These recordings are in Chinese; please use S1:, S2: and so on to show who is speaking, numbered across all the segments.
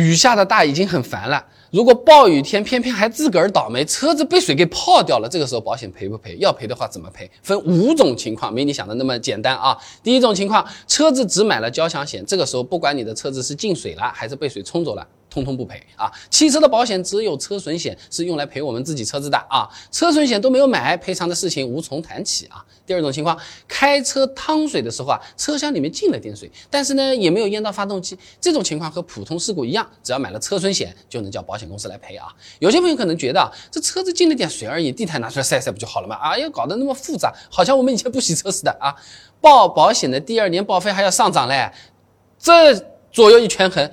S1: 雨下的大已经很烦了，如果暴雨天偏偏还自个儿倒霉，车子被水给泡掉了，这个时候保险赔不赔？要赔的话怎么赔？分五种情况，没你想的那么简单啊。第一种情况，车子只买了交强险，这个时候不管你的车子是进水了还是被水冲走了。通通不赔啊！汽车的保险只有车损险是用来赔我们自己车子的啊，车损险都没有买，赔偿的事情无从谈起啊。第二种情况，开车趟水的时候啊，车厢里面进了点水，但是呢也没有淹到发动机，这种情况和普通事故一样，只要买了车损险就能叫保险公司来赔啊。有些朋友可能觉得啊这车子进了点水而已，地毯拿出来晒晒不就好了吗？啊，要搞得那么复杂，好像我们以前不洗车似的啊。报保险的第二年报废还要上涨嘞，这左右一权衡。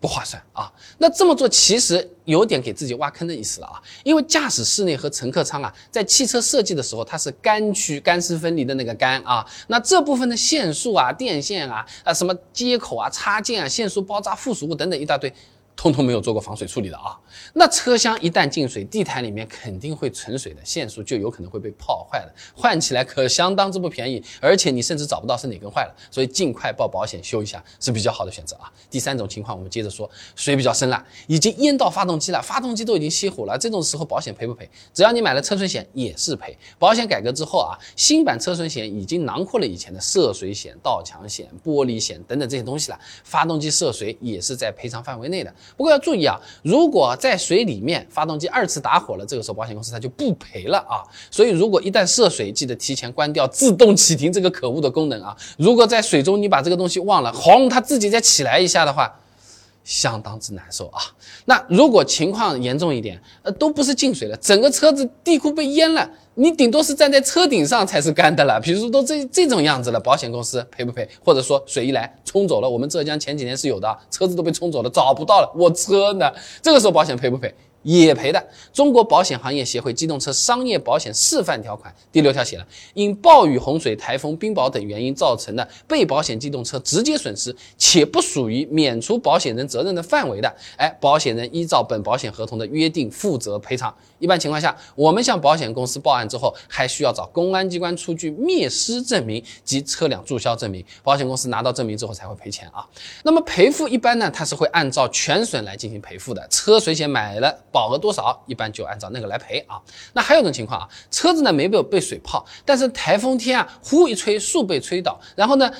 S1: 不划算啊！那这么做其实有点给自己挖坑的意思了啊！因为驾驶室内和乘客舱啊，在汽车设计的时候，它是干区干湿分离的那个干啊，那这部分的线束啊、电线啊、啊什么接口啊、插件啊、线束包扎附属物等等一大堆。通通没有做过防水处理的啊，那车厢一旦进水，地毯里面肯定会存水的，线束就有可能会被泡坏的，换起来可相当之不便宜，而且你甚至找不到是哪根坏了，所以尽快报保险修一下是比较好的选择啊。第三种情况，我们接着说，水比较深了，已经淹到发动机了，发动机都已经熄火了，这种时候保险赔不赔？只要你买了车损险也是赔。保险改革之后啊，新版车损险已经囊括了以前的涉水险、盗抢险、玻璃险等等这些东西了，发动机涉水也是在赔偿范围内的。不过要注意啊，如果在水里面发动机二次打火了，这个时候保险公司它就不赔了啊。所以如果一旦涉水，记得提前关掉自动启停这个可恶的功能啊。如果在水中你把这个东西忘了，轰，它自己再起来一下的话。相当之难受啊！那如果情况严重一点，呃，都不是进水了，整个车子地库被淹了，你顶多是站在车顶上才是干的了。比如说都这这种样子了，保险公司赔不赔？或者说水一来冲走了，我们浙江前几年是有的，车子都被冲走了，找不到了，我车呢？这个时候保险赔不赔？也赔的。中国保险行业协会机动车商业保险示范条款第六条写了：因暴雨、洪水、台风、冰雹等原因造成的被保险机动车直接损失，且不属于免除保险人责任的范围的，哎，保险人依照本保险合同的约定负责赔偿。一般情况下，我们向保险公司报案之后，还需要找公安机关出具灭失证明及车辆注销证明，保险公司拿到证明之后才会赔钱啊。那么赔付一般呢，它是会按照全损来进行赔付的。车损险买了。保额多少，一般就按照那个来赔啊。那还有一种情况啊，车子呢没有被水泡，但是台风天啊，呼一吹树被吹倒，然后呢，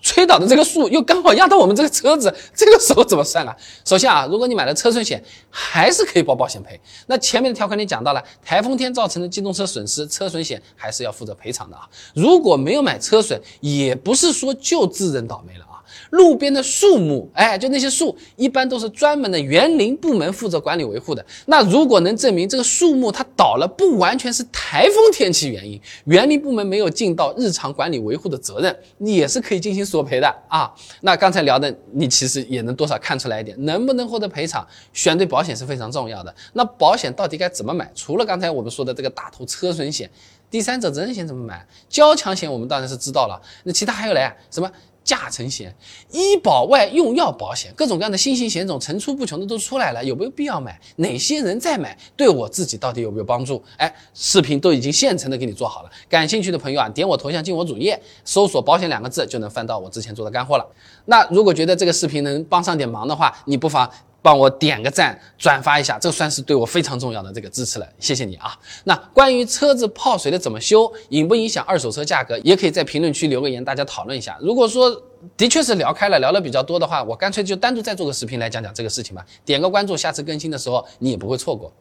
S1: 吹倒的这个树又刚好压到我们这个车子，这个时候怎么算啊？首先啊，如果你买了车损险，还是可以报保险赔。那前面的条款里讲到了，台风天造成的机动车损失，车损险还是要负责赔偿的啊。如果没有买车损，也不是说就自认倒霉了。路边的树木，哎，就那些树，一般都是专门的园林部门负责管理维护的。那如果能证明这个树木它倒了，不完全是台风天气原因，园林部门没有尽到日常管理维护的责任，也是可以进行索赔的啊。那刚才聊的，你其实也能多少看出来一点，能不能获得赔偿，选对保险是非常重要的。那保险到底该怎么买？除了刚才我们说的这个大头车损险，第三者责任险怎么买？交强险我们当然是知道了，那其他还有嘞，什么？驾乘险、医保外用药保险，各种各样的新型险种层出不穷的都出来了，有没有必要买？哪些人在买？对我自己到底有没有帮助？哎，视频都已经现成的给你做好了，感兴趣的朋友啊，点我头像进我主页，搜索“保险”两个字，就能翻到我之前做的干货了。那如果觉得这个视频能帮上点忙的话，你不妨。帮我点个赞，转发一下，这算是对我非常重要的这个支持了，谢谢你啊！那关于车子泡水的怎么修，影不影响二手车价格，也可以在评论区留个言，大家讨论一下。如果说的确是聊开了，聊的比较多的话，我干脆就单独再做个视频来讲讲这个事情吧。点个关注，下次更新的时候你也不会错过。